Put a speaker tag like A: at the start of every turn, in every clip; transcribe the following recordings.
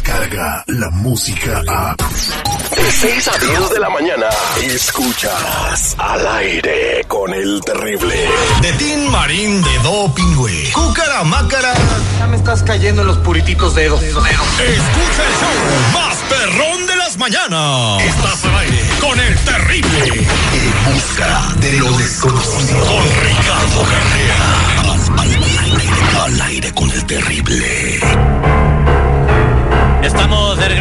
A: llega la música a...
B: De 6 a 10 de la mañana, escuchas al aire con el terrible.
C: De Tin Marín de Doping, güey. Cúcara Mácara.
D: Ya me estás cayendo en los purititos dedos.
C: Escucha el show más perrón de las mañanas. Estás al aire con el terrible.
A: En busca de lo desconocido.
C: Con Ricardo Carrera.
A: Al aire, al aire con el terrible.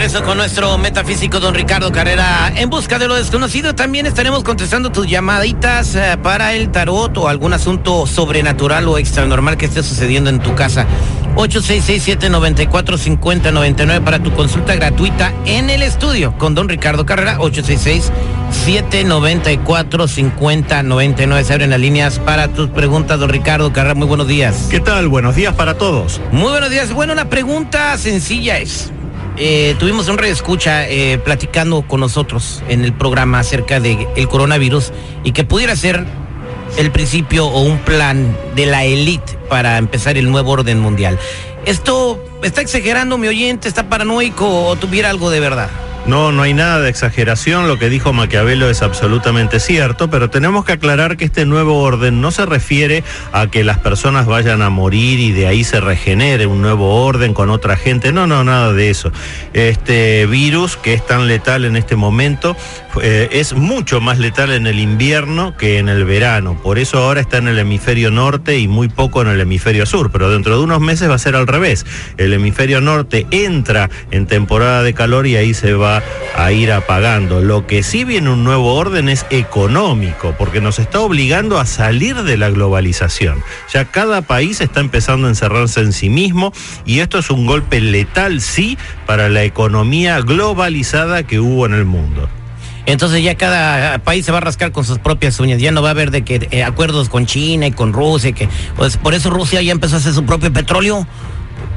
E: Regreso con nuestro metafísico don Ricardo Carrera en busca de lo desconocido. También estaremos contestando tus llamaditas eh, para el tarot o algún asunto sobrenatural o extranormal que esté sucediendo en tu casa. 866-794-5099 para tu consulta gratuita en el estudio con don Ricardo Carrera. 866-794-5099. Se abren las líneas para tus preguntas, don Ricardo Carrera. Muy buenos días.
F: ¿Qué tal? Buenos días para todos.
E: Muy buenos días. Bueno, la pregunta sencilla es, eh, tuvimos un reescucha eh, platicando con nosotros en el programa acerca del el coronavirus y que pudiera ser el principio o un plan de la élite para empezar el nuevo orden mundial. ¿Esto está exagerando mi oyente, está paranoico o tuviera algo de verdad?
F: No, no hay nada de exageración, lo que dijo Maquiavelo es absolutamente cierto, pero tenemos que aclarar que este nuevo orden no se refiere a que las personas vayan a morir y de ahí se regenere un nuevo orden con otra gente, no, no, nada de eso. Este virus que es tan letal en este momento eh, es mucho más letal en el invierno que en el verano, por eso ahora está en el hemisferio norte y muy poco en el hemisferio sur, pero dentro de unos meses va a ser al revés, el hemisferio norte entra en temporada de calor y ahí se va a ir apagando. Lo que sí viene un nuevo orden es económico, porque nos está obligando a salir de la globalización. Ya cada país está empezando a encerrarse en sí mismo y esto es un golpe letal, sí, para la economía globalizada que hubo en el mundo.
E: Entonces ya cada país se va a rascar con sus propias uñas. Ya no va a haber de que eh, acuerdos con China y con Rusia, que pues por eso Rusia ya empezó a hacer su propio petróleo.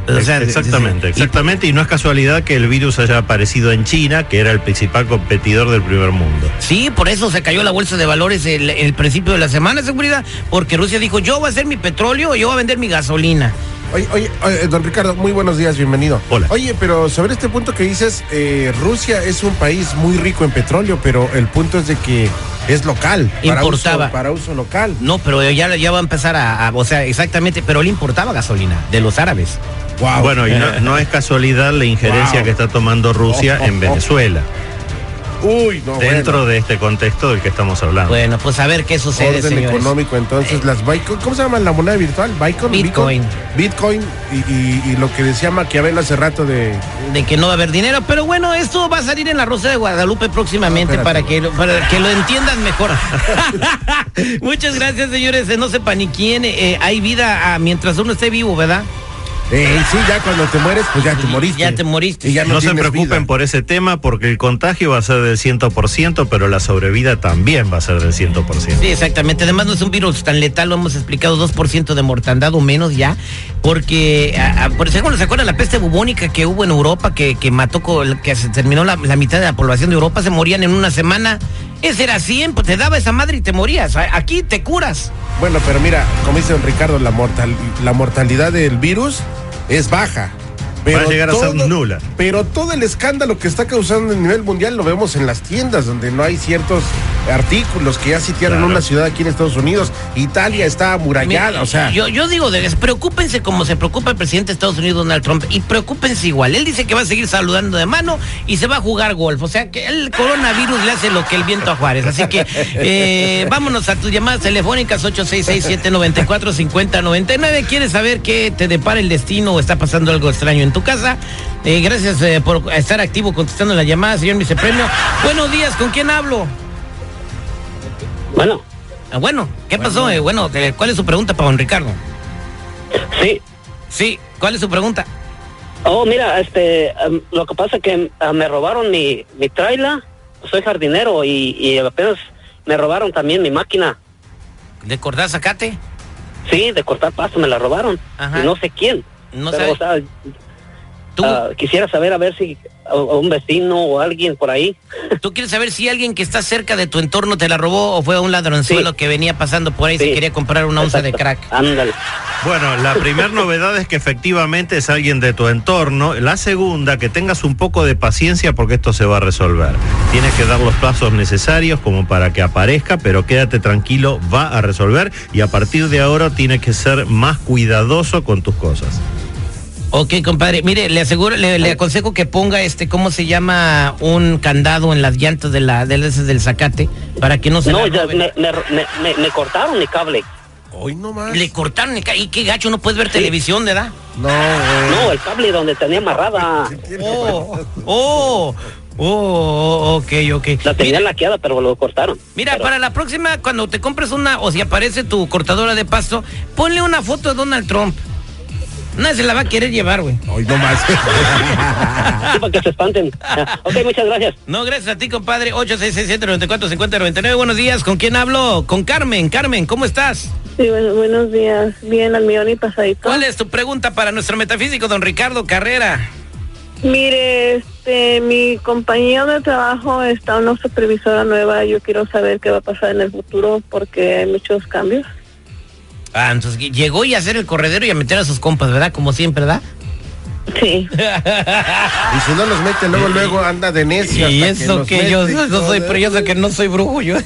E: O sea,
F: exactamente, exactamente. Y no es casualidad que el virus haya aparecido en China, que era el principal competidor del primer mundo.
E: Sí, por eso se cayó la bolsa de valores el, el principio de la semana, seguridad, porque Rusia dijo, yo voy a hacer mi petróleo, yo voy a vender mi gasolina.
G: Oye, oye, oye, don Ricardo, muy buenos días, bienvenido.
F: Hola.
G: Oye, pero sobre este punto que dices, eh, Rusia es un país muy rico en petróleo, pero el punto es de que es local. para
E: Importaba.
G: uso- Para uso, local.
E: No, pero ya, ya va a empezar a, a- o sea, exactamente, pero él importaba gasolina de los árabes.
G: Wow.
F: Bueno, y no, no es casualidad la injerencia
G: Wow.
F: que está tomando Rusia
G: Oh, oh,
F: en
G: oh.
F: Venezuela,
G: Uy, no,
F: dentro
G: bueno.
F: de este contexto del que estamos hablando.
E: Bueno, pues a ver qué sucede,
G: Orden
E: señores.
G: económico, entonces las Bitcoin, ¿cómo se llama la moneda virtual? Bitcoin.
E: Bitcoin.
G: Bitcoin y, y- y lo que decía Maquiavelo hace rato de
E: de que no va a haber dinero, pero bueno, esto va a salir en la Rosa de Guadalupe próximamente
G: No,
E: para, que, lo- para que lo entiendan mejor. Muchas gracias, señores. Eh, No sepa ni quién. eh, hay vida ah, mientras uno esté vivo, ¿verdad?
G: Eh, sí, ya cuando te mueres, pues ya te moriste.
E: Ya te moriste.
G: Y ya no,
F: No se preocupen
G: vida.
F: por ese tema porque el contagio va a ser del 100%, pero la sobrevida también va a ser del 100%.
E: Sí, exactamente. Además no es un virus tan letal, lo hemos explicado, 2% de mortandad o menos ya, porque, a- a- por ejemplo, ¿se acuerdan la peste bubónica que hubo en Europa, que, que mató, que se terminó la, la mitad de la población de Europa, se morían en una semana? Ese era 100, pues te daba esa madre y te morías. Aquí te curas.
G: Bueno, pero mira, como dice don Ricardo, la, mortal, la mortalidad del virus es baja. Pero
F: Va a llegar a ser nula.
G: Pero todo el escándalo que está causando a nivel mundial lo vemos en las tiendas, donde no hay ciertos artículos que ya sitiaron
F: Claro.
G: una ciudad aquí en Estados Unidos. Italia está amurallada,
E: Mira,
G: o sea.
E: Yo, yo digo, de, preocúpense como se preocupa el presidente de Estados Unidos, Donald Trump, y preocúpense igual. Él dice que va a seguir saludando de mano y se va a jugar golf. O sea que el coronavirus le hace lo que el viento a Juárez. Así que eh, vámonos a tus llamadas telefónicas 866-794-5099. ¿Quieres saber qué te depara el destino o está pasando algo extraño en tu casa? Eh, gracias eh, por estar activo contestando la llamada, señor vicepremio. Buenos días, ¿con quién hablo?
H: Bueno,
E: Ah, bueno, ¿qué pasó? Eh, bueno, eh, ¿cuál es su pregunta para don Ricardo?
H: sí.
E: Sí, ¿cuál es su pregunta?
H: Oh, mira, este, em, lo que pasa es que ah, me robaron mi, mi trailer, soy jardinero y, y apenas me robaron también mi máquina.
E: ¿De cortar zacate?
H: Sí, de cortar pasto me la robaron.
E: Ajá.
H: Y no sé quién.
E: No
H: o sea,
E: ¿Tú?
H: ah, quisiera saber a ver si a, a un vecino o alguien por ahí.
E: ¿Tú quieres saber si alguien que está cerca de tu entorno te la robó o fue un ladronzuelo
H: Sí.
E: que venía pasando por ahí y se quería comprar una onza de crack?
H: Ándale.
F: Bueno, la primera novedad es que efectivamente es alguien de tu entorno. La segunda, que tengas un poco de paciencia porque esto se va a resolver. Tienes que dar los pasos necesarios como para que aparezca, pero quédate tranquilo, va a resolver y a partir de ahora tienes que ser más cuidadoso con tus cosas.
E: Ok, compadre. Mire, le aseguro, le, le aconsejo que ponga este, ¿cómo se llama? Un candado en las llantas de la, del, del zacate para que no se
H: No, ya me, me, me, me- me cortaron mi cable.
G: Hoy no más.
E: Le cortaron el ca- y qué gacho, no puedes ver televisión, ¿verdad?
G: No, güey.
H: No, el cable donde tenía amarrada.
E: Oh, oh, oh, ok, ok.
H: La tenía laqueada, pero lo cortaron.
E: mira,
H: Pero-
E: para la próxima, cuando te compres una, o si aparece tu cortadora de pasto, ponle una foto de Donald Trump. Nadie se la va a querer llevar, güey.
G: Hoy no más.
H: Sí, para que se espanten. Ok, muchas gracias.
E: No, gracias a ti, compadre. 8667-945099. Buenos días. ¿Con quién hablo? Con Carmen. Carmen, ¿cómo estás?
I: Sí, bueno, buenos días. Bien, al millón y pasadito.
E: ¿Cuál es tu pregunta para nuestro metafísico, don Ricardo Carrera?
I: Mire, este, mi compañía de trabajo está una supervisora nueva. Yo quiero saber qué va a pasar en el futuro porque hay muchos cambios.
E: Ah, entonces llegó y a hacer el corredero y a meter a sus compas, ¿verdad? Como siempre, ¿verdad?
I: Sí.
G: Y si no los mete, luego, luego anda de necio.
E: Y eso
G: los
E: que yo
G: mete,
E: no soy, pero yo sé que no soy brujo, yo.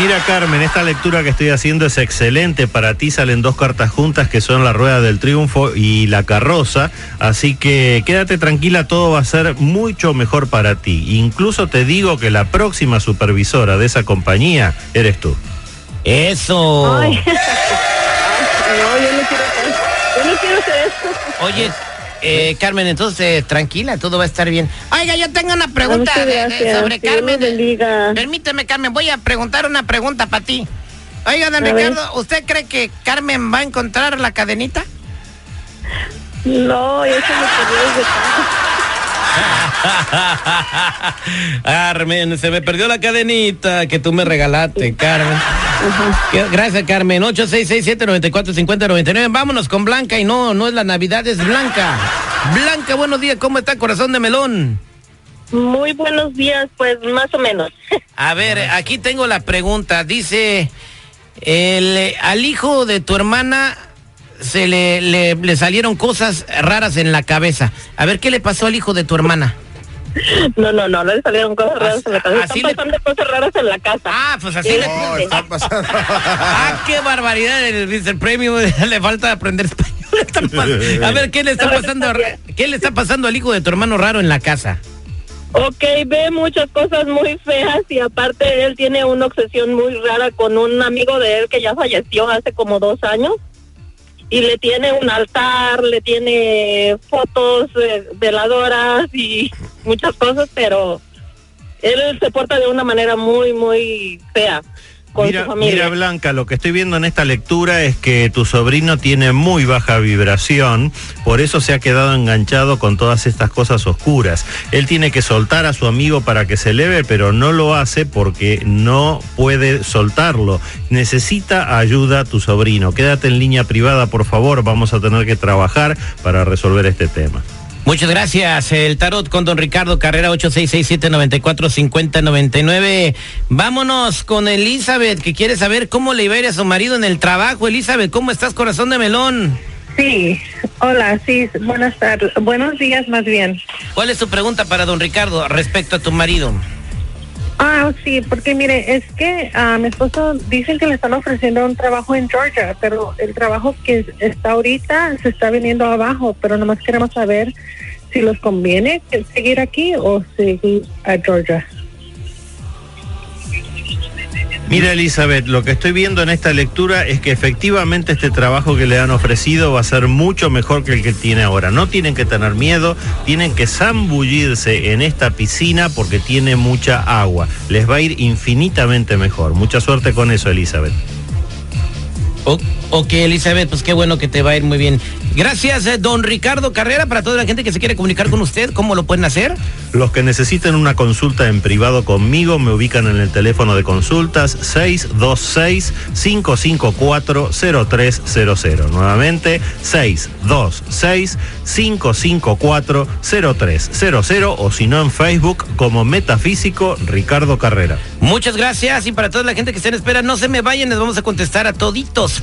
F: Mira Carmen, esta lectura que estoy haciendo es excelente. Para ti salen dos cartas juntas que son la Rueda del Triunfo y la Carroza. Así que quédate tranquila, todo va a ser mucho mejor para ti. Incluso te digo que la próxima supervisora de esa compañía eres tú.
E: Eso.
I: No, yo no quiero hacer, yo no quiero hacer eso.
E: Oye, eh, Carmen, entonces tranquila, todo va a estar bien. Oiga, yo tengo una pregunta de- de- sobre Carmen.
I: bendiga.
E: Permíteme, Carmen, voy a preguntar una pregunta para ti. Oiga, don
I: A ver.
E: Ricardo, ¿usted cree que Carmen va a encontrar la cadenita?
I: No, eso me perdió desde casa.
E: Carmen, se me perdió la cadenita que tú me regalaste, Carmen. Gracias, Carmen. 8667-945099. Vámonos con Blanca y no, no es la Navidad, es Blanca. Blanca, buenos días, ¿cómo está corazón de melón?
I: Muy buenos días, pues más o menos.
E: A ver, aquí tengo la pregunta. Dice, el, al hijo de tu hermana se le, le, le salieron cosas raras en la cabeza. A ver, ¿qué le pasó al hijo de tu hermana?
I: No, no, no, no le salieron cosas raras en la casa.
E: Así
I: Están
E: le-
I: pasando cosas raras en la casa.
E: Ah, pues así
I: Sí.
E: le...
G: No, está pasando.
E: Ah, qué barbaridad, el, el premio le falta aprender español. A ver, ¿qué le está pasando? ¿Qué le está pasando al hijo de tu hermano raro en la casa?
I: Ok, ve muchas cosas muy feas y aparte él tiene una obsesión muy rara con un amigo de él que ya falleció hace como dos años y le tiene un altar, le tiene fotos veladoras y muchas cosas, pero él se porta de una manera muy, muy fea con
F: Mira,
I: su familia.
F: mira, Blanca, lo que estoy viendo en esta lectura es que tu sobrino tiene muy baja vibración, por eso se ha quedado enganchado con todas estas cosas oscuras. Él tiene que soltar a su amigo para que se eleve, pero no lo hace porque no puede soltarlo. Necesita ayuda tu sobrino. Quédate en línea privada, por favor, vamos a tener que trabajar para resolver este tema.
E: Muchas gracias. El tarot con don Ricardo Carrera 8667-945099. Vámonos con Elizabeth, que quiere saber cómo le iba a ir a su marido en el trabajo. Elizabeth, ¿cómo estás, corazón de melón?
I: Sí, hola, sí, buenas tardes, buenos días más bien.
E: ¿Cuál es tu pregunta para don Ricardo respecto a tu marido?
I: Ah, sí, porque mire, es que a mi esposo dicen que le están ofreciendo un trabajo en Georgia, pero el trabajo que está ahorita se está viniendo abajo, pero nomás queremos saber si los conviene seguir aquí o seguir a Georgia.
F: Mira Elizabeth, lo que estoy viendo en esta lectura es que efectivamente este trabajo que le han ofrecido va a ser mucho mejor que el que tiene ahora. No tienen que tener miedo, tienen que zambullirse en esta piscina porque tiene mucha agua. Les va a ir infinitamente mejor. Mucha suerte con eso, Elizabeth.
E: O- ok, Elizabeth, pues qué bueno que te va a ir muy bien. Gracias, eh, don Ricardo Carrera. Para toda la gente que se quiere comunicar con usted, ¿cómo lo pueden hacer?
F: Los que necesiten una consulta en privado conmigo me ubican en el teléfono de consultas 626-554-0300. Nuevamente, 626-554-0300 o si no en Facebook como Metafísico Ricardo Carrera.
E: Muchas gracias y para toda la gente que está en espera, no se me vayan, les vamos a contestar a toditos